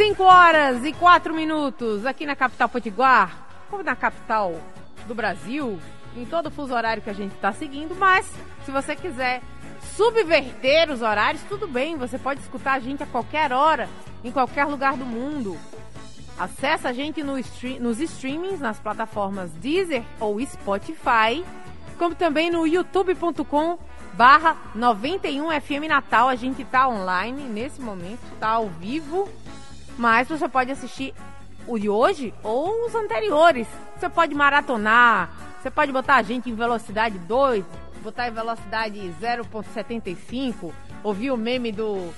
5 horas e 4 minutos aqui na capital Potiguar, como na capital do Brasil, em todo o fuso horário que a gente está seguindo, mas se você quiser subverter os horários, tudo bem, você pode escutar a gente a qualquer hora, em qualquer lugar do mundo. Acesse a gente no stream, nos streamings, nas plataformas Deezer ou Spotify, como também no youtube.com barra 91 FM Natal. A gente está online nesse momento, está ao vivo, mas você pode assistir o de hoje ou os anteriores. Você pode maratonar, você pode botar a gente em velocidade 2, botar em velocidade 0.75, ouvir o meme do,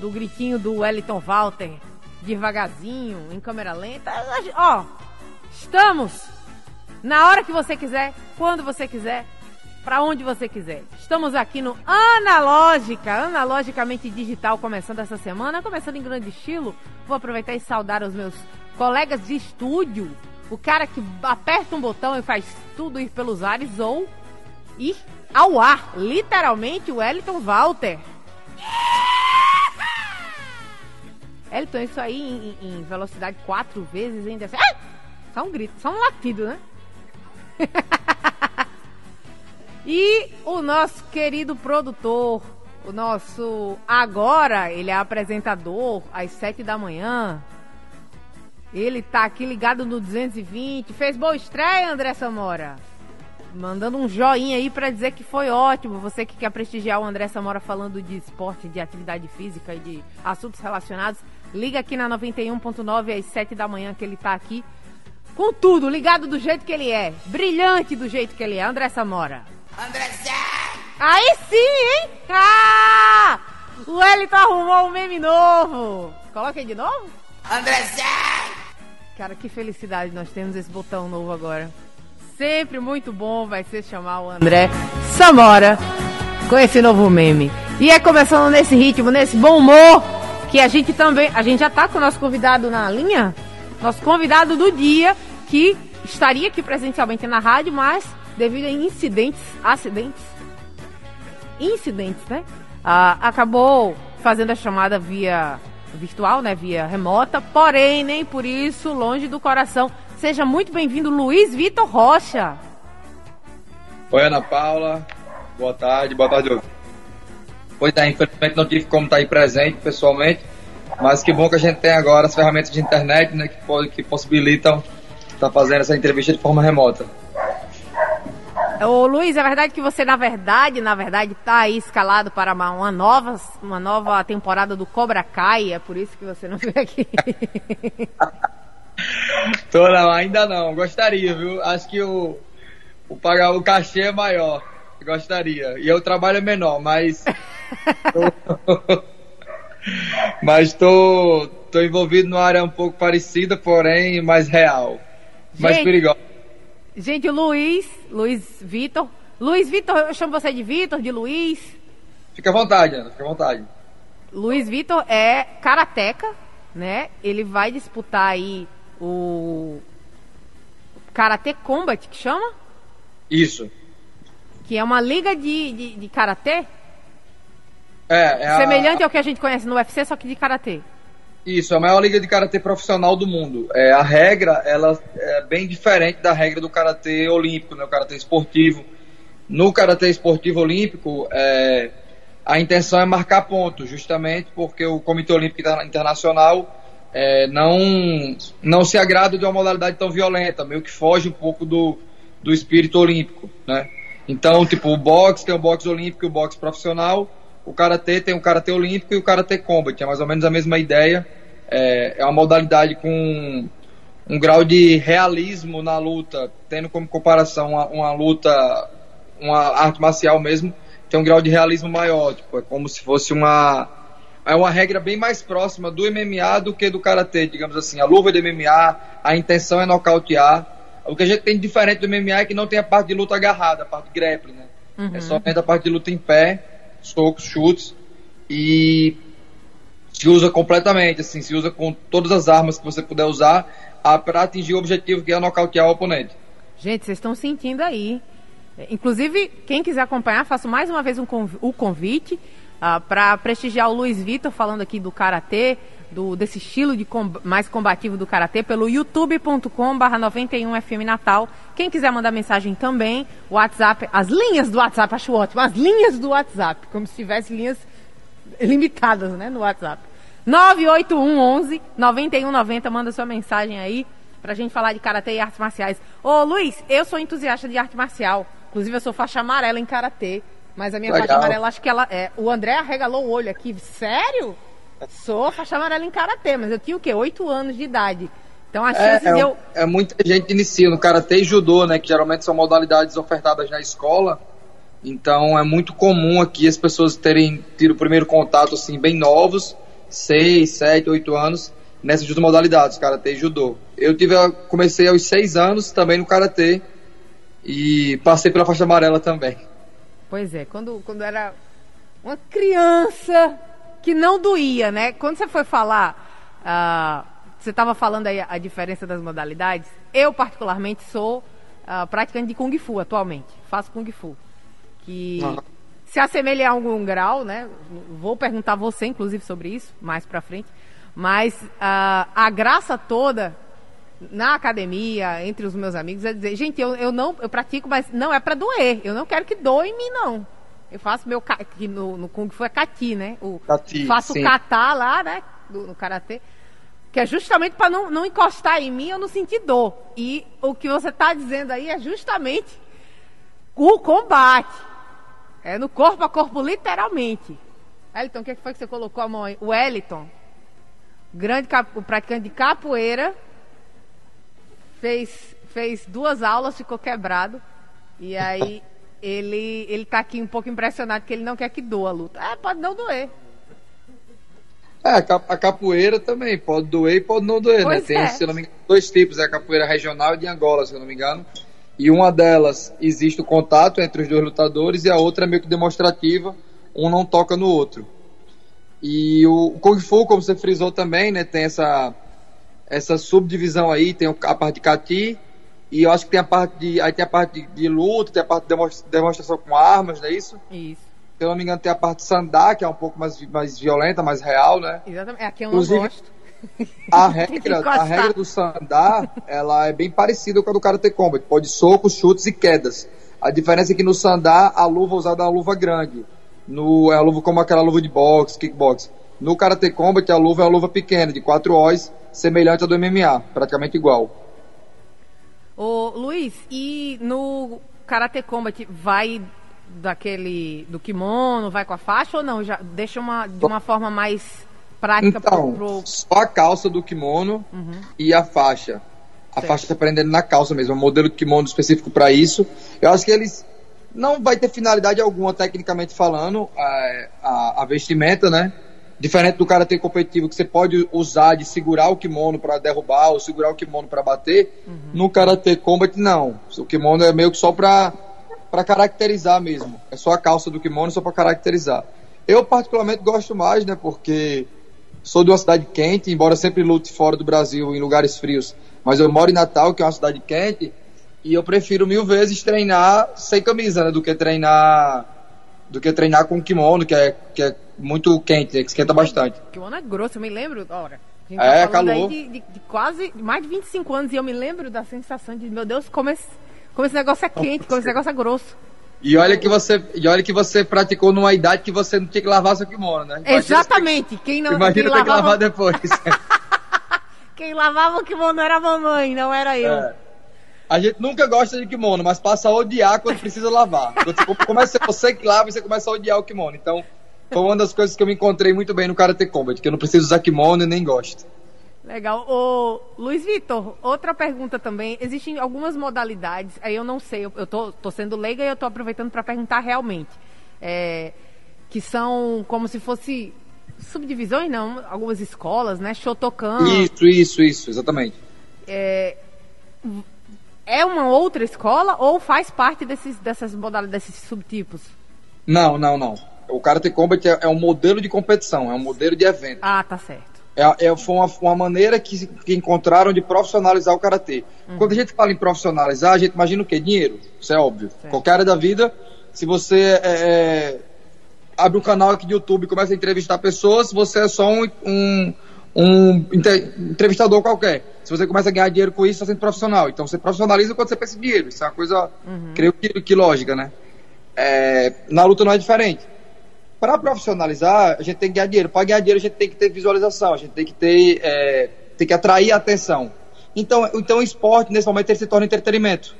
do gritinho do Wellington Walter devagarzinho, em câmera lenta. Ó, estamos na hora que você quiser, quando você quiser, para onde você quiser. Estamos aqui no Analógica, analogicamente digital, começando essa semana, começando em grande estilo. Vou aproveitar e saudar os meus colegas de estúdio, o cara que aperta um botão e faz tudo ir pelos ares ou ir ao ar, literalmente o Wellington Walter. Elton, isso aí em, em, velocidade quatro vezes ainda. Ah! Só um grito, só um latido, né? e o nosso querido produtor, o nosso agora, ele é apresentador às sete da manhã. Ele tá aqui ligado no 220. Fez boa estreia, André Samora? Mandando um joinha aí para dizer que foi ótimo. Você que quer prestigiar o André Samora falando de esporte, de atividade física e de assuntos relacionados, liga aqui na 91.9 às 7 da manhã que ele tá aqui. Com tudo, ligado do jeito que ele é. Brilhante do jeito que ele é. André Samora. André Zé! Aí sim, hein? Ah! O Elito arrumou um meme novo. Coloca aí de novo. André Zé! Cara, que felicidade nós temos esse botão novo agora. Sempre muito bom vai ser chamar o André Samora com esse novo meme. E é começando nesse ritmo, nesse bom humor, que a gente também. A gente já tá com o nosso convidado na linha. Nosso convidado do dia, que estaria aqui presencialmente na rádio, mas devido a incidentes, acidentes, incidentes, né? Ah, acabou fazendo a chamada via virtual, né? Via remota, porém, nem por isso, longe do coração. Seja muito bem-vindo, Luiz Vitor Rocha. Oi, Ana Paula. Boa tarde, boa tarde. Pois é, infelizmente não tive como estar aí presente pessoalmente, mas que bom que a gente tem agora as ferramentas de internet, né, que, que possibilitam estar fazendo essa entrevista de forma remota. Ô Luiz, é verdade que você, na verdade, na verdade, está aí escalado para uma, uma, nova, uma nova temporada do Cobra Kai, é por isso que você não veio aqui. Tô não, ainda não, gostaria, viu? Acho que o, o pagar o cachê é maior, gostaria. E o trabalho é menor, mas. mas tô, tô envolvido numa área um pouco parecida, porém mais real. Mais perigosa. Gente, o Luiz, Luiz Vitor. Luiz Vitor, eu chamo você de Vitor, de Luiz. Fica à vontade, Ana, fica à vontade. Luiz Vitor é karateca, né? Ele vai disputar aí o Karate Combat, que chama? Isso. Que é uma liga de, de, de karatê? É, é Semelhante a... ao que a gente conhece no UFC, só que de karatê. Isso, é a maior liga de karatê profissional do mundo. É, a regra, ela é bem diferente da regra do karatê olímpico, né, o karatê esportivo. No karatê esportivo olímpico, é, a intenção é marcar pontos, justamente porque o Comitê Olímpico Internacional é, não, não se agrada de uma modalidade tão violenta, meio que foge um pouco do, do espírito olímpico, né? Então, tipo, o boxe tem o boxe olímpico e o boxe profissional, o karatê tem o karatê olímpico e o karatê combat, é mais ou menos a mesma ideia. É, é uma modalidade com um grau de realismo na luta, tendo como comparação uma, uma, luta, uma arte marcial mesmo, tem um grau de realismo maior, tipo, é como se fosse uma, é uma regra bem mais próxima do MMA do que do karatê, digamos assim. A luva é do MMA, a intenção é nocautear. O que a gente tem de diferente do MMA é que não tem a parte de luta agarrada, a parte de grappling, né? Uhum. É somente a parte de luta em pé, socos, chutes e se usa completamente, assim, se usa com todas as armas que você puder usar para atingir o objetivo que é nocautear o oponente. Gente, vocês estão sentindo aí. Inclusive, quem quiser acompanhar, faço mais uma vez um conv o convite uh, ah, para prestigiar o Luiz Vitor falando aqui do karatê, do, desse estilo de com mais combativo do karatê pelo youtube.com/barra 91FM Natal. Quem quiser mandar mensagem também, o WhatsApp, as linhas do WhatsApp, acho ótimo, as linhas do WhatsApp, como se tivesse linhas limitadas, né, no WhatsApp. 98111 9190, manda sua mensagem aí pra gente falar de karatê e artes marciais. Ô, Luiz, eu sou entusiasta de arte marcial. Inclusive, eu sou faixa amarela em karatê. Mas a minha Legal. faixa amarela, acho que ela é. O André arregalou o olho aqui. Sério? Sou faixa amarela em karatê, mas eu tinha o quê? Oito anos de idade. Então chances é, é, eu. É muita gente inicia no karatê e judô, né? Que geralmente são modalidades ofertadas na escola. Então é muito comum aqui as pessoas terem tido o primeiro contato assim, bem novos, seis, sete, oito anos, nessas duas modalidades, karatê e judô. Eu tive, comecei aos seis anos também no karatê e passei pela faixa amarela também. Pois é, quando, quando era uma criança que não doía, né? Quando você foi falar, uh, você estava falando aí a diferença das modalidades. Eu, particularmente, sou uh, praticante de Kung Fu atualmente. Faço Kung Fu. Que uhum. se assemelha a algum grau, né? Vou perguntar a você, inclusive, sobre isso mais pra frente. Mas uh, a graça toda na academia, entre os meus amigos, é dizer, gente, eu, eu não, eu pratico, mas não é para doer. Eu não quero que doa em mim, não. Eu faço meu que no, no Kung Fu é kati, né? O, kati, faço o kata lá, né? Do, no karatê. Que é justamente para não, não encostar em mim ou não sentir dor. E o que você está dizendo aí é justamente o combate. É no corpo a corpo, literalmente. Elton, o que foi que você colocou a mão aí? O Wellington, grande o praticante de capoeira, fez, fez duas aulas, ficou quebrado. E aí ele, ele tá aqui um pouco impressionado que ele não quer que doa a luta. É, pode não doer. É, a capoeira também pode doer e pode não doer, né? pois né? Tem, é. se não me engano, dois tipos, é a capoeira regional e de Angola, se eu não me engano. E uma delas existe o contato entre os dois lutadores e a outra é meio que demonstrativa, um não toca no outro. E o Kung Fu, como você frisou também, né, tem essa essa subdivisão aí, tem a parte de Kati e eu acho que tem a parte de. Aí tem a parte de, de luta, tem a parte de demonstração com armas, não é isso? Isso. Se eu não me engano, tem a parte de sandá, que é um pouco mais, mais violenta, mais real, né? Exatamente. Aqui eu não Inclusive, gosto. A regra, a regra do sandá, ela é bem parecida com a do Karate Combat. Pode socos, chutes e quedas. A diferença é que no sandá, a luva usada é uma luva grande. No, é a luva como aquela luva de boxe, kickbox. No Karate Combat, a luva é uma luva pequena, de 4 O's, semelhante à do MMA, praticamente igual. Ô, Luiz, e no Karate Combat vai daquele do kimono, vai com a faixa ou não? Já deixa uma de uma forma mais prática então, pro, pro... só a calça do kimono uhum. e a faixa. A certo. faixa tá prendendo na calça mesmo, um modelo de kimono específico para isso. Eu acho que eles não vai ter finalidade alguma tecnicamente falando a, a, a vestimenta, né? Diferente do karatê competitivo que você pode usar de segurar o kimono para derrubar ou segurar o kimono para bater, uhum. no karatê combat não. O kimono é meio que só para para caracterizar mesmo. É só a calça do kimono só para caracterizar. Eu particularmente gosto mais, né, porque sou de uma cidade quente, embora sempre lute fora do Brasil em lugares frios, mas eu moro em Natal, que é uma cidade quente, e eu prefiro mil vezes treinar sem camisa, né, do que treinar do que treinar com kimono, que é, que é muito quente, que esquenta bastante. O kimono é grosso, eu me lembro, ora. A gente tá é, calor. De, de, de, quase mais de 25 anos e eu me lembro da sensação de, meu Deus, como esse, como esse negócio é quente, como esse negócio é grosso. E olha que você, e olha que você praticou numa idade que você não tinha que lavar seu kimono, né? Imagina Exatamente. Quem não Imagina quem ter lavava... que lavar depois. quem lavava o kimono era a mamãe, não era eu. É. A gente nunca gosta de kimono, mas passa a odiar quando precisa lavar. Quando você começa você que lava, você começa a odiar o kimono. Então, foi uma das coisas que eu me encontrei muito bem no Karate Combat, que eu não preciso usar kimono e nem gosto. Legal. O Luiz Vitor, outra pergunta também. Existem algumas modalidades, aí eu não sei, eu, eu tô, tô sendo leiga e eu tô aproveitando para perguntar realmente. É, que são como se fosse subdivisões, não, algumas escolas, né? Shotokan. Isso, isso, isso, exatamente. É, é uma outra escola ou faz parte desses, dessas modalidades, desses subtipos? Não, não, não. O Karate Combat é, é um modelo de competição, é um modelo de evento. Ah, tá certo. É, é, foi uma, uma maneira que, que encontraram de profissionalizar o karatê. Uhum. Quando a gente fala em profissionalizar, a gente imagina o quê? Dinheiro. Isso é óbvio. Certo. Qualquer área da vida, se você é, é abre um canal aqui de YouTube e começa a entrevistar pessoas, você é só um, um, um entrevistador qualquer. Se você começa a ganhar dinheiro com isso, está sendo profissional. Então você profissionaliza quando você pensa em dinheiro. Isso é uma coisa, uhum. creio que, que lógica, né? É, na luta não é diferente para profissionalizar, a gente tem que ganhar dinheiro. Para ganhar dinheiro, a gente tem que ter visualização, a gente tem que ter, é, tem que atrair a atenção. Então, então o esporte, nesse momento, ele se torna entretenimento.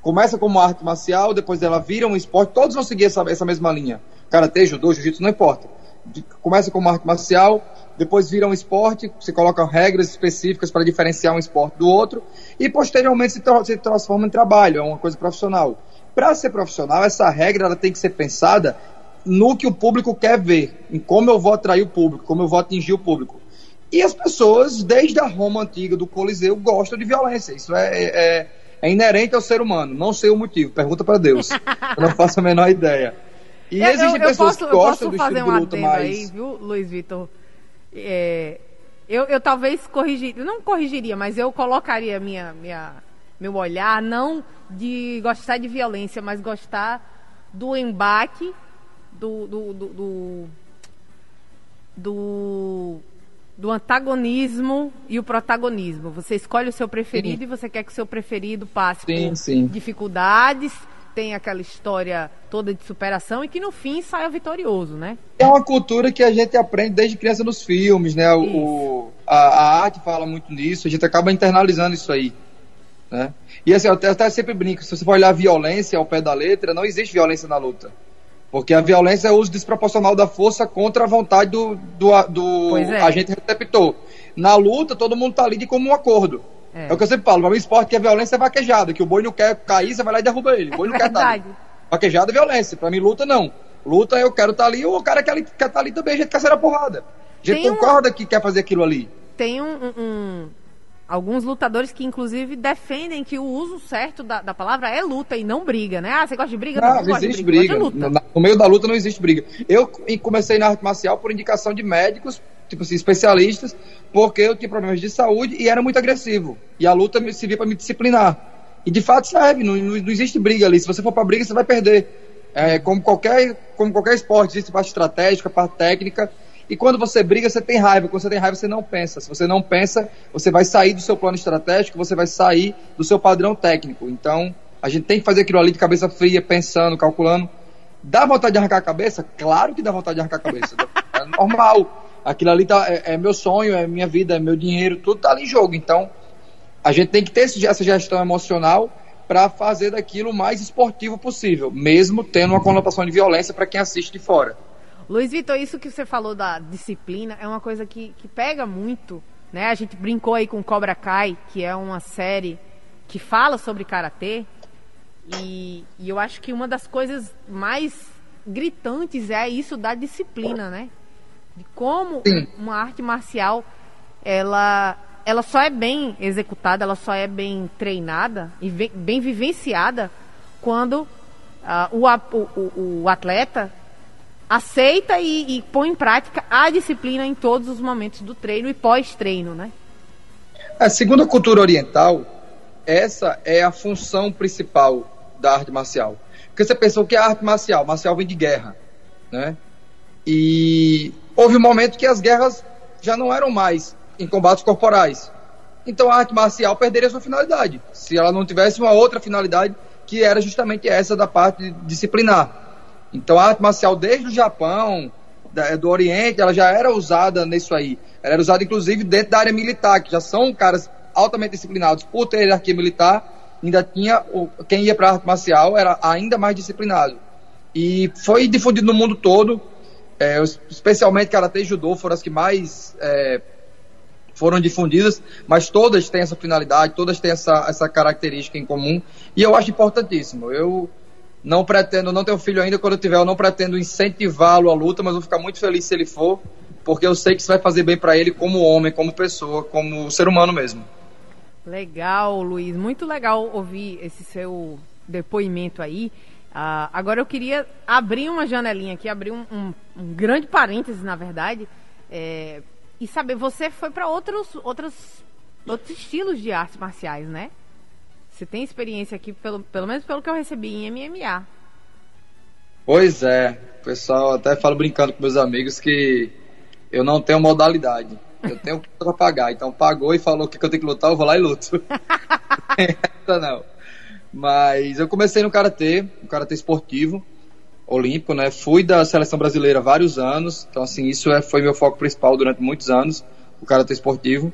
Começa como arte marcial, depois ela vira um esporte, todos vão seguir essa, essa mesma linha. Karatê, judô, jiu-jitsu, não importa. Começa como arte marcial, depois vira um esporte, se colocam regras específicas para diferenciar um esporte do outro, e posteriormente se, se transforma em trabalho, é uma coisa profissional. Para ser profissional, essa regra ela tem que ser pensada no que o público quer ver, em como eu vou atrair o público, como eu vou atingir o público. E as pessoas, desde a Roma antiga do Coliseu, gostam de violência. Isso é, é, é inerente ao ser humano. Não sei o motivo. Pergunta para Deus. eu não faço a menor ideia. E eu, existem eu, pessoas posso, que gostam do estilo um de luta mais. Aí, viu, Luiz Vitor? É, eu, eu talvez corrigiria, não corrigiria, mas eu colocaria minha, minha, meu olhar não de gostar de violência, mas gostar do embate do, do, do, do, do, antagonismo e o protagonismo. Você escolhe o seu preferido sim. e você quer que o seu preferido passe sim, por sim. dificuldades, tem aquela história toda de superação e que no fim saia vitorioso, né? É uma cultura que a gente aprende desde criança nos filmes, né? O, a, a, arte fala muito nisso, a gente acaba internalizando isso aí. Né? E assim, eu até, eu até sempre brinco, se você for olhar a violência ao pé da letra, não existe violência na luta. Porque a violência é o uso desproporcional da força contra a vontade do, do, do é. agente receptor. Na luta, todo mundo tá ali de como um acordo. É. é o que eu sempre falo, mas o esporte que é violência é vaquejada, que o boi não quer cair, você vai lá e derruba ele. O boi não é quer estar ali. Vaquejada é violência. Pra mim, luta não. Luta eu quero estar tá ali, ou o cara quer estar tá ali também, a gente quer ser a porrada. A gente Tem concorda um... que quer fazer aquilo ali. Tem um, um alguns lutadores que, inclusive, defendem que o uso certo da, da, palavra é luta e não briga, né? Ah, você gosta de briga? Não, não, não existe briga. briga. No, no, meio da luta não existe briga. Eu comecei na arte marcial por indicação de médicos, tipo assim, especialistas, porque eu tinha problemas de saúde e era muito agressivo. E a luta me servia para me disciplinar. E de fato serve, não, não, não existe briga ali. Se você for para briga, você vai perder. É, como, qualquer, como qualquer esporte, existe parte estratégica, parte técnica. E quando você briga, você tem raiva. Quando você tem raiva, você não pensa. Se você não pensa, você vai sair do seu plano estratégico, você vai sair do seu padrão técnico. Então, a gente tem que fazer aquilo ali de cabeça fria, pensando, calculando. Dá vontade de arrancar a cabeça? Claro que dá vontade de arrancar a cabeça. é normal. Aquilo ali tá, é, é, meu sonho, é minha vida, é meu dinheiro, tudo tá ali em jogo. Então, a gente tem que ter essa gestão emocional para fazer daquilo o mais esportivo possível, mesmo tendo uma conotação de violência para quem assiste de fora. Luiz Vitor, isso que você falou da disciplina é uma coisa que, que pega muito, né? A gente brincou aí com Cobra Kai, que é uma série que fala sobre karatê, e, e eu acho que uma das coisas mais gritantes é isso da disciplina, né? De como uma arte marcial ela ela só é bem executada, ela só é bem treinada e bem vivenciada quando uh, o, o, o, atleta aceita e, e põe em prática a disciplina em todos os momentos do treino e pós-treino, né? É, segundo a cultura oriental, essa é a função principal da arte marcial. Porque você pensou que é a arte marcial, marcial vem de guerra, né? E houve um momento que as guerras já não eram mais em combates corporais. Então a arte marcial perderia sua finalidade, se ela não tivesse uma outra finalidade que era justamente essa da parte disciplinar. Então a arte marcial desde o Japão, do Oriente, ela já era usada nisso aí. Ela era usada inclusive dentro da área militar, que já são caras altamente disciplinados por ter hierarquia militar, ainda tinha o, quem ia para a arte marcial era ainda mais disciplinado. E foi difundido no mundo todo, é, especialmente Karate e Judô foram as que mais é, foram difundidas, mas todas têm essa finalidade, todas têm essa, essa característica em comum, e eu acho importantíssimo. Eu não pretendo, não tenho filho ainda, quando eu tiver, eu não pretendo incentivá-lo à luta, mas vou ficar muito feliz se ele for, porque eu sei que isso vai fazer bem para ele como homem, como pessoa, como ser humano mesmo. Legal, Luiz. Muito legal ouvir esse seu depoimento aí. Uh, agora eu queria abrir uma janelinha aqui, abrir um, um, um grande parêntese, na verdade, é, e saber, você foi para outros, outros, outros estilos de artes marciais, né? Você tem experiência aqui, pelo, pelo menos pelo que eu recebi em MMA. Pois é, o pessoal até fala brincando com meus amigos que eu não tenho modalidade. Eu tenho para pagar. Então pagou e falou que eu tenho que lutar, eu vou lá e luto. Essa não. Mas eu comecei no karatê, no karatê esportivo, olímpico, né? Fui da seleção brasileira vários anos. Então assim, isso é, foi meu foco principal durante muitos anos, o karatê esportivo.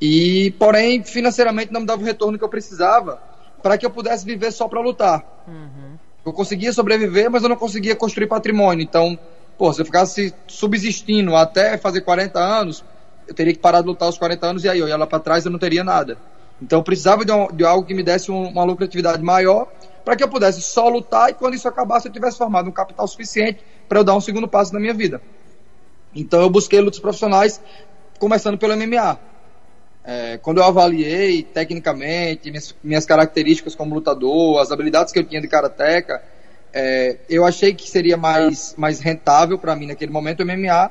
E porém, financeiramente não me dava o retorno que eu precisava para que eu pudesse viver só para lutar. Uhum. Eu conseguia sobreviver, mas eu não conseguia construir patrimônio. Então, pô, se eu ficasse subsistindo até fazer 40 anos, eu teria que parar de lutar aos 40 anos e aí eu ia lá para trás eu não teria nada. Então eu precisava de, um, de algo que me desse um, uma lucratividade maior para que eu pudesse só lutar e quando isso acabasse eu tivesse formado um capital suficiente para eu dar um segundo passo na minha vida. Então eu busquei lutas profissionais, começando pelo MMA. É, quando eu avaliei tecnicamente minhas, minhas, características como lutador, as habilidades que eu tinha de karateca, é, eu achei que seria mais, mais rentável para mim naquele momento o MMA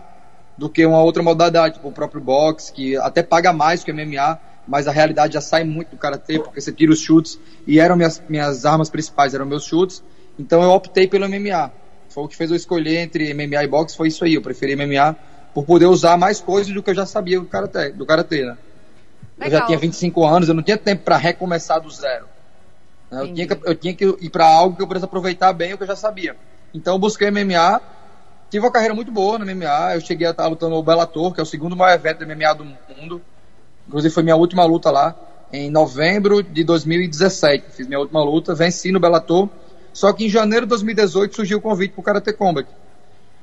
do que uma outra modalidade, tipo o próprio boxe, que até paga mais que o MMA, mas a realidade já sai muito do karatê, porque você tira os chutes, e eram minhas, minhas armas principais, eram meus chutes, então eu optei pelo MMA. Foi o que fez eu escolher entre MMA e boxe, foi isso aí, eu preferi MMA por poder usar mais coisas do que eu já sabia do karatê, do karatê né? Eu já tinha 25 anos, eu não tinha tempo para recomeçar do zero. Eu tinha, que, eu tinha que ir para algo que eu pudesse aproveitar bem o que eu já sabia. Então eu busquei MMA, Tive uma carreira muito boa no MMA. Eu cheguei a estar lutando no Bellator, que é o segundo maior evento do MMA do mundo. Inclusive foi minha última luta lá em novembro de 2017. Fiz minha última luta, venci no Bellator. Só que em janeiro de 2018 surgiu o convite para o Karate Combat.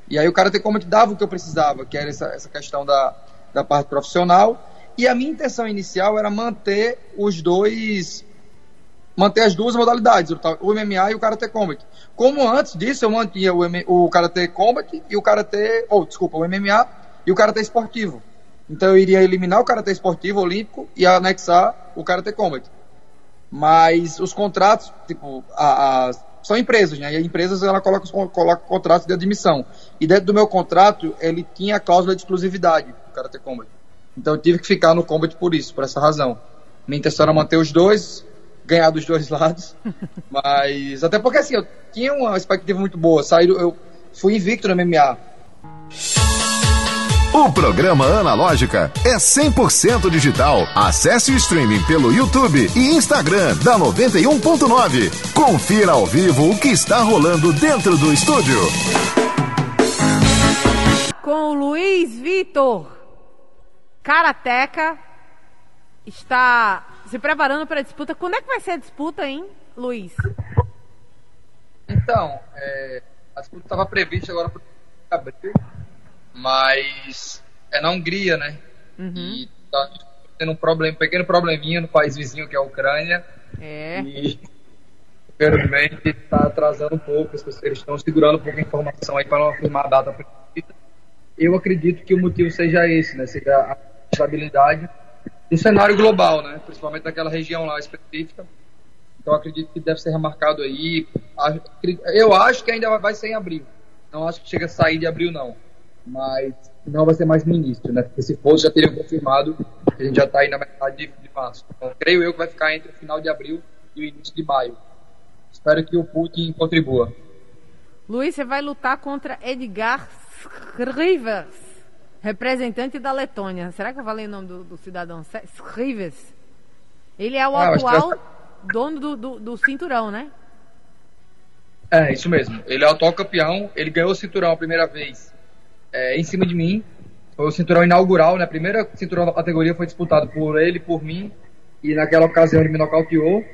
E aí o Karate Combat dava o que eu precisava, que era essa, essa questão da, da parte profissional. E a minha intenção inicial era manter os dois manter as duas modalidades, o MMA e o Karate Combat. Como antes disso eu mantinha o, o Karate Combat e o Karate, ou oh, desculpa, o MMA e o Karate Esportivo. Então eu iria eliminar o Karate Esportivo Olímpico e anexar o Karate Combat. Mas os contratos, tipo, a, a, são empresas, né? E as empresas ela coloca, coloca contratos de admissão. E dentro do meu contrato ele tinha a cláusula de exclusividade do Karate Combat. Então eu tive que ficar no Combat por isso, por essa razão. Minha intenção era manter os dois, ganhar dos dois lados. Mas, até porque assim, eu tinha uma expectativa muito boa. Saí, eu fui invicto no MMA. O programa Analógica é 100% digital. Acesse o streaming pelo YouTube e Instagram da 91.9. Confira ao vivo o que está rolando dentro do estúdio. Com o Luiz Vitor, Karateca, está se preparando para a disputa. Quando é que vai ser a disputa, hein, Luiz? Então, é, a disputa estava prevista agora para abril, mas é na Hungria, né? Uhum. E tá tendo um, problema, um pequeno probleminha no país vizinho, que é a Ucrânia. É. E, infelizmente, está atrasando um pouco, eles estão segurando um pouco a informação aí para não afirmar a data precisa. Eu acredito que o motivo seja esse, né? Seja a estabilidade um cenário global, né? Principalmente daquela região lá específica. Então acredito que deve ser remarcado aí. Eu acho que ainda vai ser em abril. Não acho que chega a sair de abril, não. Mas não vai ser mais no início, né? Porque se fosse, já teriam confirmado que a gente já está aí na metade de, de, março. Então creio eu que vai ficar entre o final de abril e o início de maio. Espero que o Putin contribua. Luiz, você vai lutar contra Edgar Rivers representante da Letônia. Será que eu falei o nome do, do cidadão? Scrives. Ele é o ah, atual que... dono do, do, do, cinturão, né? É, isso mesmo. Ele é o atual campeão. Ele ganhou o cinturão a primeira vez é, em cima de mim. Foi o cinturão inaugural, né? A primeira cinturão da categoria foi disputado por ele, por mim. E naquela ocasião ele me nocauteou.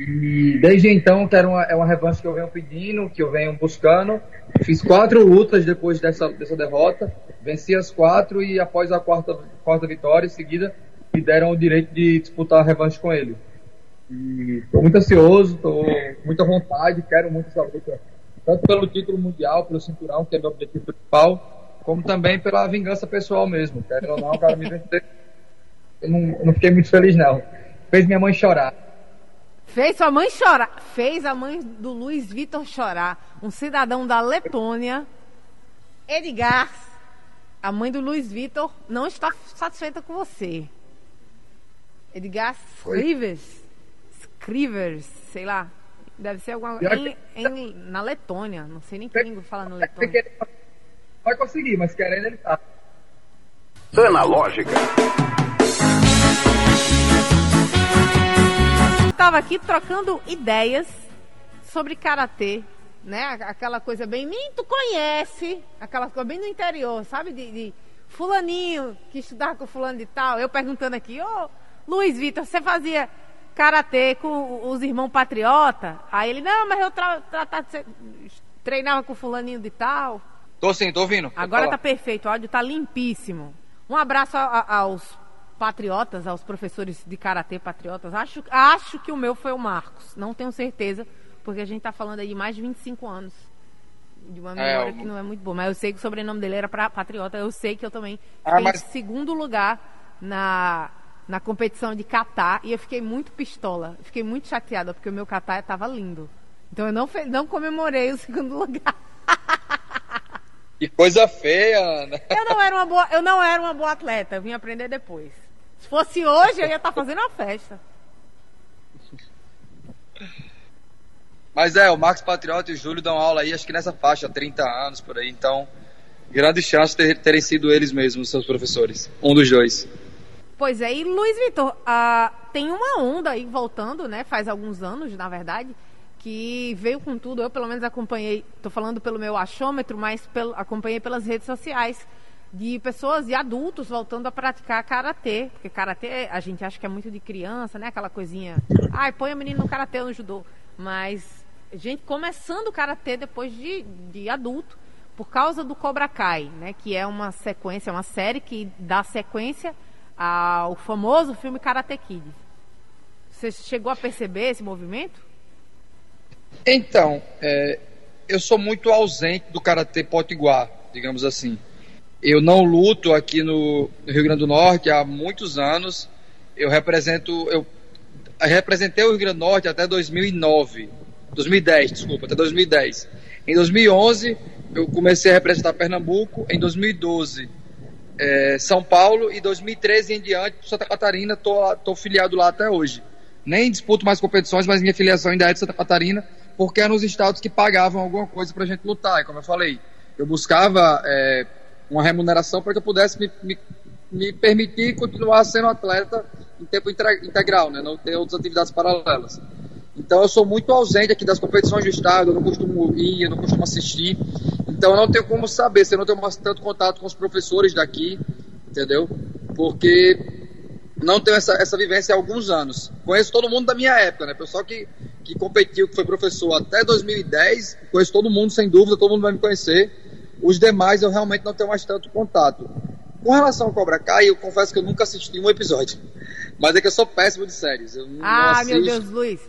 E desde então, uma, é uma revanche que eu venho pedindo, que eu venho buscando. Fiz quatro lutas depois dessa, dessa derrota, venci as quatro e após a quarta, quarta vitória em seguida, me deram o direito de disputar a revanche com ele. Estou muito ansioso, estou muita vontade, quero muito essa luta, tanto pelo título mundial, pelo cinturão, que é meu objetivo principal, como também pela vingança pessoal mesmo. Quero ou não, o cara me vendeu. Eu não, não fiquei muito feliz, não. Fez minha mãe chorar. Fez sua mãe chorar. Fez a mãe do Luiz Vitor chorar. Um cidadão da Letônia, Edgar, a mãe do Luiz Vitor, não está satisfeita com você. Edgar Scrivers. Scrivers, sei lá. Deve ser alguma em, em, na Letônia. Não sei nem que língua fala na Letônia. querer, Vai conseguir, mas querendo ele tá. Analógica. Tava aqui trocando ideias sobre karatê, né? Aquela coisa bem, nem tu conhece, aquela coisa bem no interior, sabe? De, de fulaninho que estudava com fulano de tal. Eu perguntando aqui, ô Luiz Vitor, você fazia karatê com os irmãos patriota? Aí ele, não, mas eu tra tra- tra- treinava com fulaninho de tal. Tô sim, tô ouvindo. Agora tá perfeito, o áudio tá limpíssimo. Um abraço a- a- aos patriotas, aos professores de karatê patriotas. Acho, acho que o meu foi o Marcos, não tenho certeza, porque a gente tá falando aí de mais de 25 anos. De uma É, memória o- que não é muito boa, mas eu sei que o sobrenome dele era pra, patriota. Eu sei que eu também Ah, fiquei mas- em segundo lugar na, na competição de catar e eu fiquei muito pistola. Fiquei muito chateada porque o meu catar tava lindo. Então eu não, não comemorei o segundo lugar. Que coisa feia, Ana. Eu não era uma boa, eu não era uma boa atleta, eu vim aprender depois. Se fosse hoje, eu ia estar fazendo uma festa. Mas é, o Marcos Patriota e o Júlio dão aula aí, acho que nessa faixa, 30 anos por aí. Então, grande chance de ter- terem sido eles mesmos, seus professores. Um dos dois. Pois é, e Luiz Vitor, ah, tem uma onda aí voltando, né? Faz alguns anos, na verdade, que veio com tudo. Eu, pelo menos, acompanhei, tô falando pelo meu achômetro, mas pelo- acompanhei pelas redes sociais de pessoas e adultos voltando a praticar karatê. Porque karatê, a gente acha que é muito de criança, né? Aquela coisinha. Ai, põe a menina no karatê ou no judô. Mas gente começando o karatê depois de, de adulto, por causa do Cobra Kai, né? Que é uma sequência, uma série que dá sequência ao famoso filme Karate Kid. Você chegou a perceber esse movimento? Então, é, eu sou muito ausente do Karatê Potiguar, digamos assim. Eu não luto aqui no, Rio Grande do Norte há muitos anos. Eu represento, eu representei o Rio Grande do Norte até 2009, 2010, desculpa, até 2010. Em 2011 eu comecei a representar Pernambuco. Em 2012 é, São Paulo e 2013 em diante Santa Catarina. Tô, tô filiado lá até hoje. Nem disputo mais competições, mas minha filiação ainda é de Santa Catarina, porque eram os estados que pagavam alguma coisa pra gente lutar. E como eu falei, eu buscava é, uma remuneração para que eu pudesse me, me, me permitir continuar sendo atleta em tempo integral, né? não ter outras atividades paralelas. Então eu sou muito ausente aqui das competições do estado, eu não costumo ir, eu não costumo assistir. Então eu não tenho como saber, se eu não tenho tanto contato com os professores daqui, entendeu? Porque não tenho essa, essa vivência há alguns anos. Conheço todo mundo da minha época, né? Pessoal que, que competiu, que foi professor até 2010, conheço todo mundo, sem dúvida, todo mundo vai me conhecer. Os demais eu realmente não tenho mais tanto contato. Com relação ao Cobra Kai, eu confesso que eu nunca assisti um episódio. Mas é que eu sou péssimo de séries. Eu Ah, meu Deus, Luiz.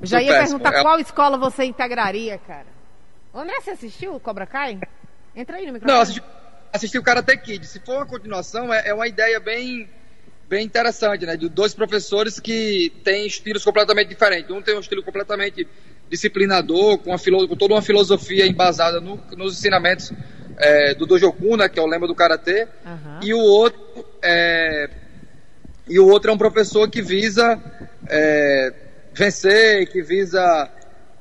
Eu já ia péssimo. perguntar É- qual escola você integraria, cara. André, você assistiu o Cobra Kai? Entra aí no microfone. Não, assisti, assisti o Karate Kid. Se for uma continuação, é, é uma ideia bem, bem interessante, né? De dois professores que têm estilos completamente diferentes. Um tem um estilo completamente disciplinador, com, filo- com toda uma filosofia embasada no- nos ensinamentos é, do Dojoku, né? Que é o lema do Karatê. Aham. E o outro é, e o outro é um professor que visa é, vencer, que visa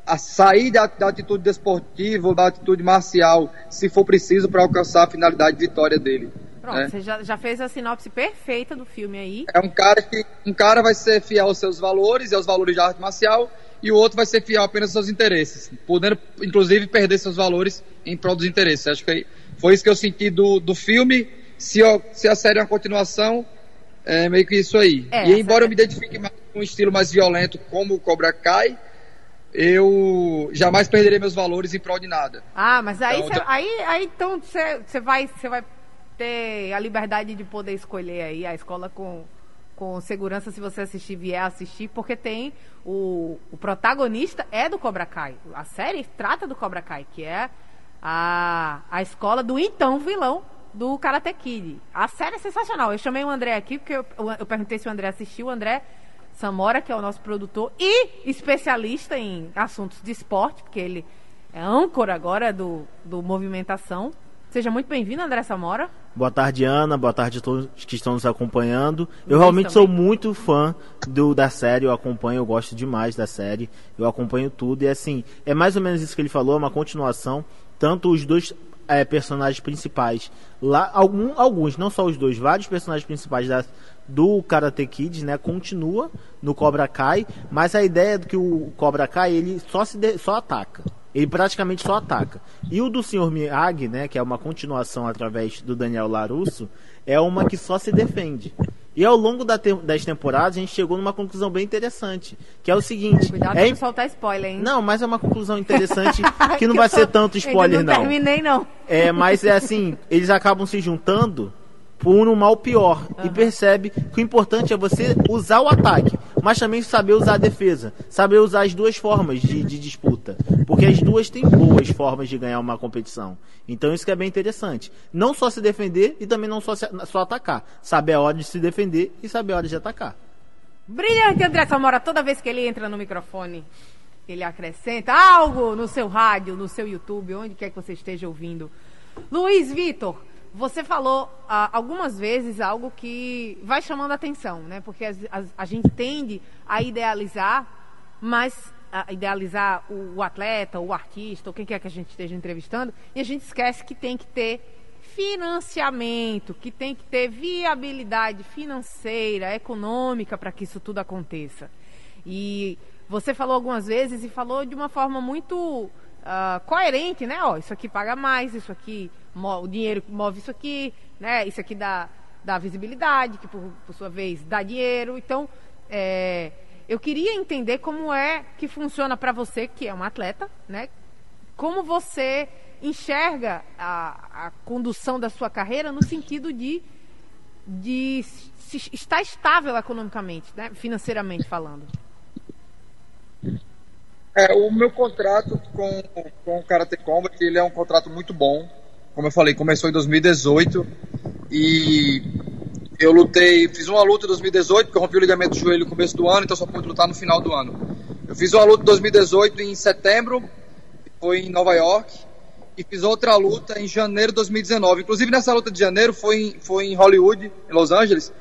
a sair da, da atitude desportiva da atitude marcial, se for preciso, para alcançar a finalidade de vitória dele. Pronto, né? você já, já fez a sinopse perfeita do filme aí. É um cara que um cara vai ser fiel aos seus valores e aos valores da arte marcial, e o outro vai ser fiel apenas aos seus interesses, podendo inclusive perder seus valores em prol dos interesses. Acho que foi isso que eu senti do, do filme. Se, eu- se a série é uma continuação, é meio que isso aí. É, e embora eu me identifique mais com um estilo mais violento como o Cobra Kai, eu jamais perderei meus valores em prol de nada. Ah, mas aí, Então, cê- tá- aí, aí então você você vai, você vai ter a liberdade de poder escolher aí a escola com, com segurança se você assistir, vier assistir, porque tem o, o protagonista é do Cobra Kai. A série trata do Cobra Kai, que é a, a escola do então vilão do Karate Kid. A série é sensacional. Eu chamei o André aqui porque eu, eu perguntei se o André assistiu. O André Samora, que é o nosso produtor e especialista em assuntos de esporte, porque ele é âncora agora do, do Movimentação. Seja muito bem-vindo, André Samora. Boa tarde, Ana. Boa tarde a todos que estão nos acompanhando. Eu realmente também. sou muito fã do, da série, eu acompanho, eu gosto demais da série, eu acompanho tudo. E assim, é mais ou menos isso que ele falou, é uma continuação. Tanto os dois é, personagens principais, lá, algum, alguns, não só os dois, vários personagens principais da, do Karate Kid, né, continua no Cobra Kai, mas a ideia é que o Cobra Kai ele só se de, só ataca. Ele praticamente só ataca. E o do Sr. Miyagi, né, que é uma continuação através do Daniel Larusso, é uma que só se defende. E ao longo da te das temporadas a gente chegou numa conclusão bem interessante, que é o seguinte. Cuidado é... não soltar spoiler, hein? Não, mas é uma conclusão interessante que não vai ser tanto spoiler, não. Não terminei, não. É, mas é assim, eles acabam se juntando por um mal pior uhum. e percebe que o importante é você usar o ataque, mas também saber usar a defesa, saber usar as duas formas de, de, disputa, porque as duas têm boas formas de ganhar uma competição. Então isso que é bem interessante. Não só se defender e também não só, se, só atacar, saber a hora de se defender e saber a hora de atacar. Brilhante André Samora, toda vez que ele entra no microfone, ele acrescenta algo no seu rádio, no seu YouTube, onde quer que você esteja ouvindo. Luiz Vitor, você falou ah, algumas vezes algo que vai chamando a atenção, né? Porque a, gente tende a idealizar, mas a idealizar o, o, atleta, o artista, ou quem quer que a gente esteja entrevistando, e a gente esquece que tem que ter financiamento, que tem que ter viabilidade financeira, econômica para que isso tudo aconteça. E você falou algumas vezes e falou de uma forma muito uh, coerente, né? Ó, isso aqui paga mais, isso aqui o dinheiro move isso aqui, né? Isso aqui dá, dá visibilidade, que por, por sua vez dá dinheiro. Então, é, eu queria entender como é que funciona para você, que é um atleta, né? Como você enxerga a, a condução da sua carreira no sentido de, de estar estável economicamente, né? financeiramente falando. É, o meu contrato com, com o Karate Combat ele é um contrato muito bom como eu falei, começou em 2018 e eu lutei, fiz uma luta em 2018, porque eu rompi o ligamento do joelho no começo do ano, então só pude lutar no final do ano. Eu fiz uma luta em 2018 em setembro, foi em Nova York, e fiz outra luta em janeiro de 2019. Inclusive nessa luta de janeiro foi em, foi em Hollywood, em Los Angeles,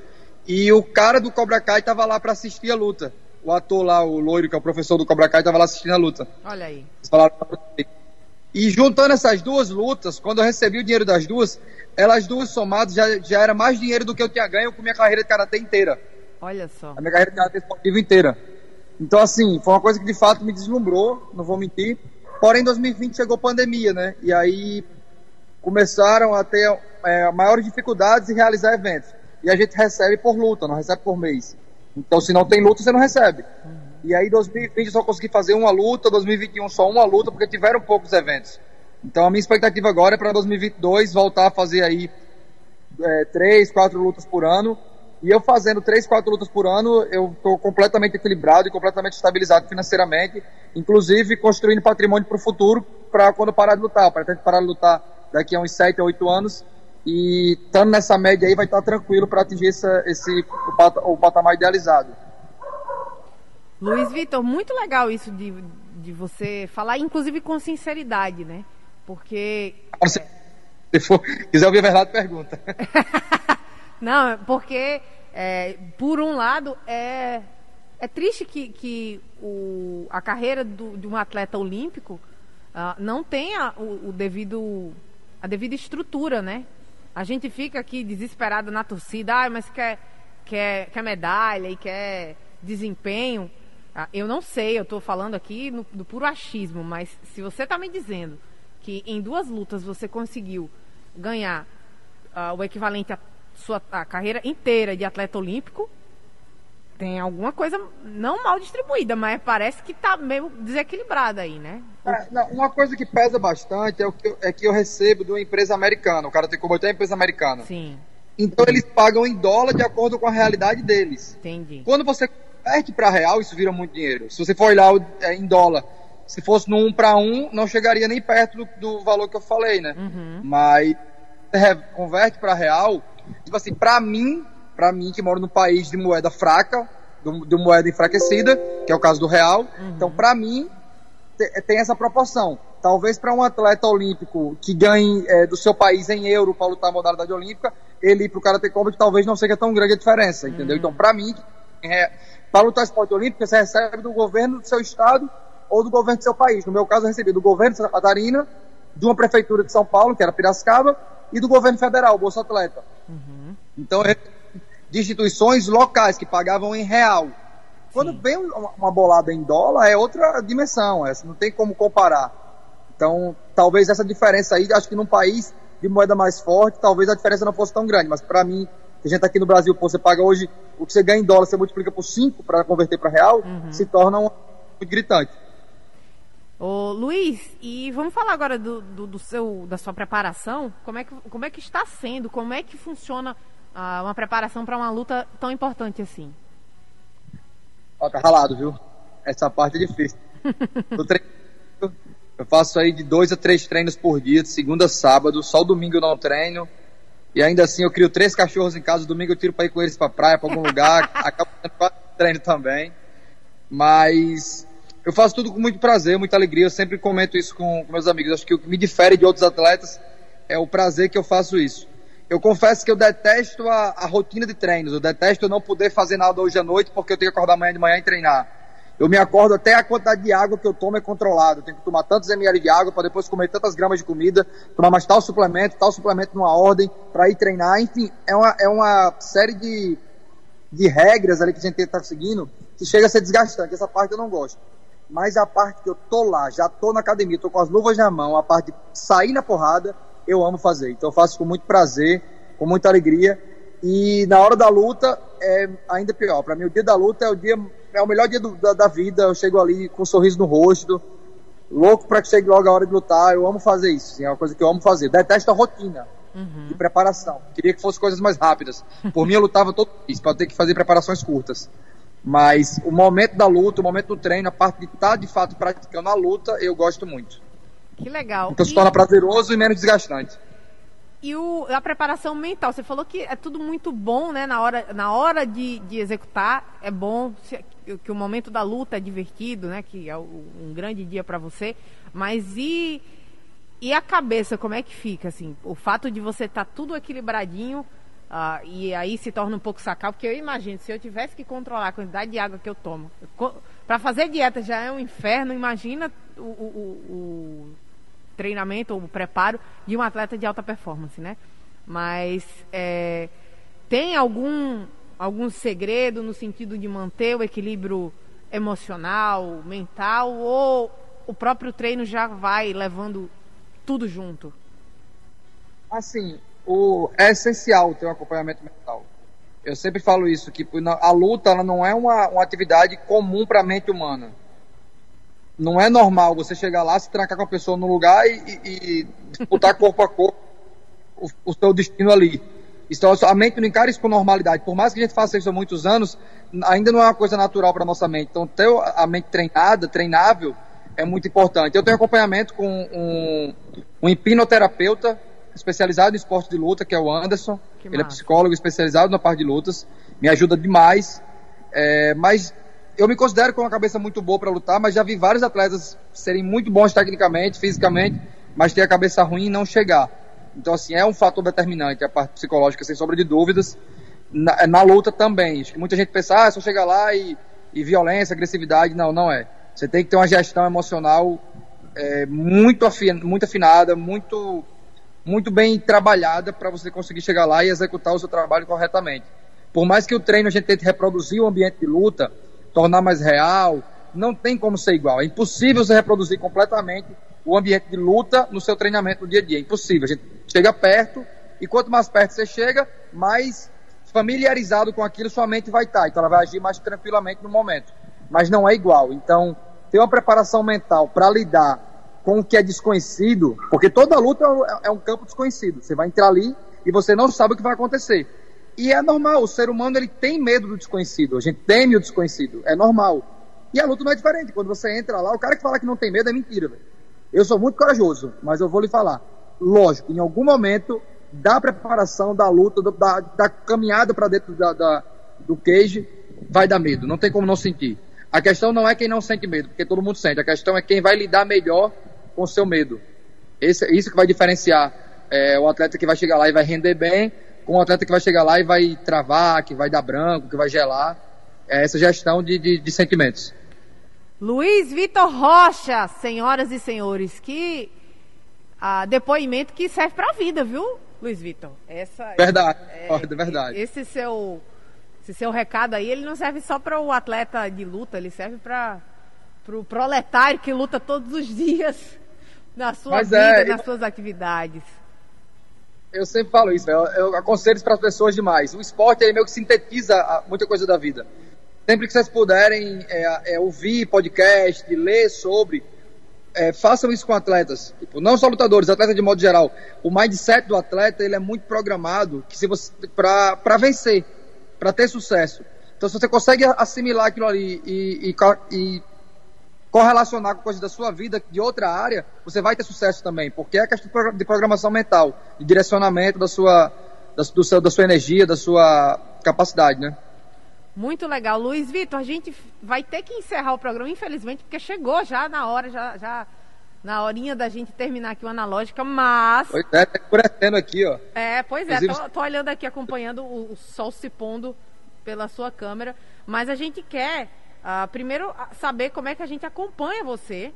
e o cara do Cobra Kai estava lá para assistir a luta. O ator lá, o loiro, que é o professor do Cobra Kai, estava lá assistindo a luta. Olha aí. Eles falaram e juntando essas duas lutas, quando eu recebi o dinheiro das duas, elas duas somadas já, já era mais dinheiro do que eu tinha ganho com minha carreira de karatê inteira. Olha só. A minha carreira de karatê esportivo inteira. Então, assim, foi uma coisa que de fato me deslumbrou, não vou mentir. Porém, em 2020 chegou pandemia, né? E aí começaram a ter é, maiores dificuldades em realizar eventos. E a gente recebe por luta, não recebe por mês. Então, se não tem luta, você não recebe. E aí 2020 eu só consegui fazer uma luta, 2021 só uma luta, porque tiveram poucos eventos. Então a minha expectativa agora é para 2022 voltar a fazer aí é, três, quatro lutas por ano. E eu fazendo três, quatro lutas por ano, eu estou completamente equilibrado e completamente estabilizado financeiramente, inclusive construindo patrimônio para o futuro, para quando parar de lutar. Para parar de lutar daqui a uns sete oito anos. E estando nessa média aí, vai estar tranquilo para atingir essa, esse, o, o patamar idealizado. Luiz Vitor, muito legal isso de, de você falar, inclusive com sinceridade, né? Porque. Se for, quiser ouvir a verdade, pergunta. Não, porque, é, por um lado, é, é triste que, que o, a carreira do, de um atleta olímpico uh, não tenha o, o, devido, a devida estrutura, né? A gente fica aqui desesperado na torcida, ah, mas quer, quer, quer medalha e quer desempenho. Ah, eu não sei, eu estou falando aqui no, do puro achismo, mas se você está me dizendo que em duas lutas você conseguiu ganhar uh, o equivalente à sua à carreira inteira de atleta olímpico, tem alguma coisa não mal distribuída, mas parece que está meio desequilibrada aí, né? É, não, uma coisa que pesa bastante é, o que eu, é que eu recebo de uma empresa americana. O cara tem que botar uma empresa americana. Sim. Então eles pagam em dólar de acordo com a realidade deles. Entendi. Quando você converte para real, isso vira muito dinheiro. Se você for olhar é, em dólar Se fosse no um para um, não chegaria nem perto do, do valor que eu falei, né? Uhum. Mas é, converte para real, tipo assim, para mim, para mim que moro num país de moeda fraca, de, moeda enfraquecida, que é o caso do real, então para mim te- tem essa proporção. Talvez para um atleta olímpico que ganhe é, do seu país em euro para lutar a modalidade olímpica, ele ir pro Karate Combat talvez não seja tão grande a diferença, entendeu? Então, para mim, é, para lutar esporte olímpico, você recebe do governo do seu estado ou do governo do seu país. No meu caso, eu recebi do governo de Santa Catarina, de uma prefeitura de São Paulo, que era Piracicaba, e do governo federal, Bolsa Atleta. Então, é de instituições locais que pagavam em real. Quando vem uma, bolada em dólar, é outra dimensão, é, não tem como comparar. Então, talvez essa diferença aí, acho que num país de moeda mais forte, talvez a diferença não fosse tão grande. Mas para mim, que a gente aqui no Brasil, pô, você paga hoje o que você ganha em dólar, você multiplica por 5 para converter para real, se torna um, gritante. Ô, Luiz, e vamos falar agora do, do, do seu, da sua preparação. Como é, que, como é que está sendo? Como é que funciona ah, uma preparação para uma luta tão importante assim? Ó, tá ralado, viu? Essa parte é difícil. Eu, treino- eu faço aí de dois a três treinos por dia, de segunda a sábado. Só o domingo eu não treino. E ainda assim eu crio três cachorros em casa. Domingo eu tiro pra ir com eles pra praia, pra algum lugar. Acabo tendo quatro treinos também. Mas eu faço tudo com muito prazer, muita alegria. Eu sempre comento isso com, com meus amigos. Acho que o que me difere de outros atletas é o prazer que eu faço isso. Eu confesso que eu detesto a, a rotina de treinos. Eu detesto não poder fazer nada hoje à noite porque eu tenho que acordar amanhã de manhã e treinar. Eu me acordo até a quantidade de água que eu tomo é controlado. Eu tenho que tomar tantos ml de água para depois comer tantas gramas de comida, tomar mais tal suplemento, tal suplemento numa ordem para ir treinar. Enfim, é uma, é uma série de, de regras ali que a gente está seguindo que chega a ser desgastante. Essa parte eu não gosto. Mas a parte que eu tô lá, já tô na academia, tô com as luvas na mão, a parte de sair na porrada, eu amo fazer. Então eu faço com muito prazer, com muita alegria. E na hora da luta é ainda pior. Para mim o dia da luta é o dia é o melhor dia do- da, da vida. Eu chego ali com um sorriso no rosto, louco para que chegue logo a hora de lutar. Eu amo fazer isso. assim, é uma coisa que eu amo fazer. Detesto a rotina de preparação. Queria que fosse coisas mais rápidas. Por mim eu lutava todo dia para ter que fazer preparações curtas. Mas o momento da luta, o momento do treino, a parte de estar de fato praticando a luta, eu gosto muito. Que legal. Então se torna prazeroso e menos desgastante. E o, a preparação mental, você falou que é tudo muito bom, né? Na hora, na hora de, de executar, é bom, que o momento da luta é divertido, né? Que é um grande dia para você. Mas e, e a cabeça, como é que fica, assim? O fato de você estar tudo equilibradinho, ah, e aí se torna um pouco sacal, porque eu imagino, se eu tivesse que controlar a quantidade de água que eu tomo, para fazer dieta já é um inferno, imagina o- o- o treinamento ou preparo de um atleta de alta performance, né? Mas é, tem algum algum segredo no sentido de manter o equilíbrio emocional, mental ou o próprio treino já vai levando tudo junto? Assim, o, é essencial ter um acompanhamento mental. Eu sempre falo isso, que a luta ela não é uma, uma atividade comum para a mente humana. Não é normal você chegar lá, se trancar com a pessoa no lugar e, e- e disputar corpo a corpo o, o seu destino ali. Então, a mente não encara isso com normalidade. Por mais que a gente faça isso há muitos anos, ainda não é uma coisa natural para nossa mente. Então, ter a mente treinada, treinável, é muito importante. Eu tenho acompanhamento com um, um hipnoterapeuta especializado em esporte de luta, que é o Anderson. Que Ele é massa. psicólogo especializado na parte de lutas. Me ajuda demais. É, mas eu me considero com uma cabeça muito boa para lutar, mas já vi vários atletas serem muito bons tecnicamente, fisicamente, mas ter a cabeça ruim e não chegar. Então, assim, é um fator determinante a parte psicológica, sem sombra de dúvidas. Na, na luta também. Acho que muita gente pensa, ah, é só chegar lá e, e violência, agressividade. Não, não é. Você tem que ter uma gestão emocional é, muito, muito afinada, muito, muito bem trabalhada para você conseguir chegar lá e executar o seu trabalho corretamente. Por mais que o treino a gente tente reproduzir o ambiente de luta, tornar mais real, não tem como ser igual. É impossível você reproduzir completamente o ambiente de luta no seu treinamento no dia a dia. É impossível. A gente chega perto e quanto mais perto você chega, mais familiarizado com aquilo sua mente vai estar. Então ela vai agir mais tranquilamente no momento. Mas não é igual. Então, ter uma preparação mental para lidar com o que é desconhecido, porque toda luta é um campo desconhecido. Você vai entrar ali e você não sabe o que vai acontecer. E é normal, o ser humano ele tem medo do desconhecido, a gente teme o desconhecido, é normal. E a luta não é diferente. Quando você entra lá, o cara que fala que não tem medo é mentira, velho. Eu sou muito corajoso, mas eu vou lhe falar. Lógico, em algum momento da preparação, da luta, do, da, da, caminhada para dentro da, da, do cage, vai dar medo. Não tem como não sentir. A questão não é quem não sente medo, porque todo mundo sente. A questão é quem vai lidar melhor com o seu medo. Esse, isso que vai diferenciar é, o atleta que vai chegar lá e vai render bem, com o atleta que vai chegar lá e vai travar, que vai dar branco, que vai gelar. É essa gestão de, de, de sentimentos. Luiz Vitor Rocha, senhoras e senhores, que ah, depoimento que serve para a vida, viu, Luiz Vitor? Essa verdade, é, é verdade. Esse seu esse seu recado aí, ele não serve só para o atleta de luta, ele serve para o pro proletário que luta todos os dias na sua Mas vida, é, nas eu, suas atividades. Eu sempre falo isso, eu, eu aconselho isso para as pessoas demais. O esporte ele meio que sintetiza muita coisa da vida. Sempre que vocês puderem é, é, ouvir podcast, ler sobre, é, façam isso com atletas. Tipo, não só lutadores, atletas de modo geral. O mindset do atleta ele é muito programado que se você para vencer, para ter sucesso. Então, se você consegue assimilar aquilo ali e, e, e correlacionar com coisas da sua vida, de outra área, você vai ter sucesso também, porque é questão de programação mental, de direcionamento da sua, da, do seu, da sua energia, da sua capacidade, né? Muito legal. Luiz Vitor, a gente vai ter que encerrar o programa, infelizmente, porque chegou já na hora, já, já na horinha da gente terminar aqui o Analógica, mas... Pois é, tá escurecendo aqui, ó. É, pois é, tô, tô, olhando aqui, acompanhando o, o, sol se pondo pela sua câmera, mas a gente quer, uh, primeiro, saber como é que a gente acompanha você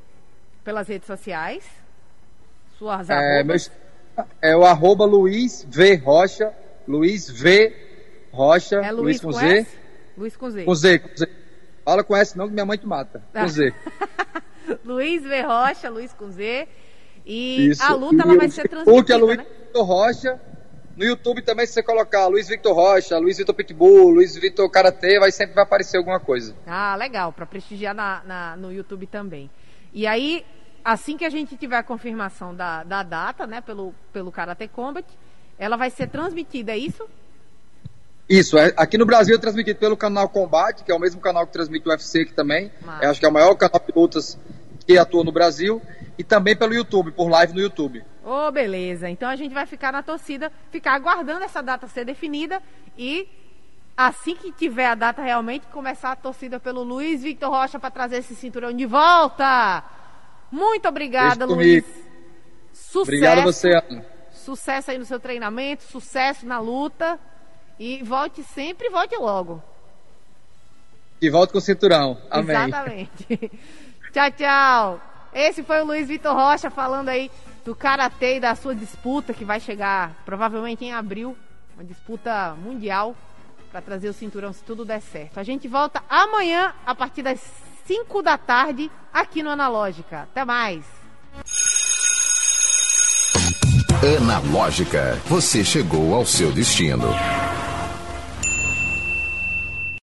pelas redes sociais, suas é, meus, é o arroba Luiz V Rocha, Luiz V Rocha, é Luiz, Luiz com, com Z. S? Luiz com Z. Com Z, com Z. Fala com S não que minha mãe te mata. Com Z. Luiz V. Rocha, Luiz com Z. E Isso. a luta ela vai ser transmitida, Porque é Luiz né? Rocha. No YouTube também, se você colocar Luiz Victor Rocha, Luiz Victor Pitbull, Luiz Victor Karatê, vai sempre vai aparecer alguma coisa. Ah, legal, para prestigiar na, na, no YouTube também. E aí, assim que a gente tiver a confirmação da, da data, né, pelo, pelo Karate Combat, ela vai ser transmitida, é isso? Isso, é, aqui no Brasil é transmitido pelo canal Combate, que é o mesmo canal que transmite o UFC aqui também. Eu acho que é o maior canal de lutas que atua no Brasil. E também pelo YouTube, por live no YouTube. Ô, oh, beleza. Então a gente vai ficar na torcida, ficar aguardando essa data ser definida e assim que tiver a data realmente, começar a torcida pelo Luiz Victor Rocha para trazer esse cinturão de volta. Muito obrigada, Luiz. Sucesso. Obrigado a você, Ana. Sucesso aí no seu treinamento, sucesso na luta. E volte sempre, volte logo. E volte com o cinturão. Amém. Exatamente. tchau, tchau. Esse foi o Luiz Vitor Rocha falando aí do karatê e da sua disputa que vai chegar provavelmente em abril, uma disputa mundial para trazer o cinturão se tudo der certo. A gente volta amanhã a partir das 5 da tarde aqui no Analógica. Até mais. Analógica, você chegou ao seu destino.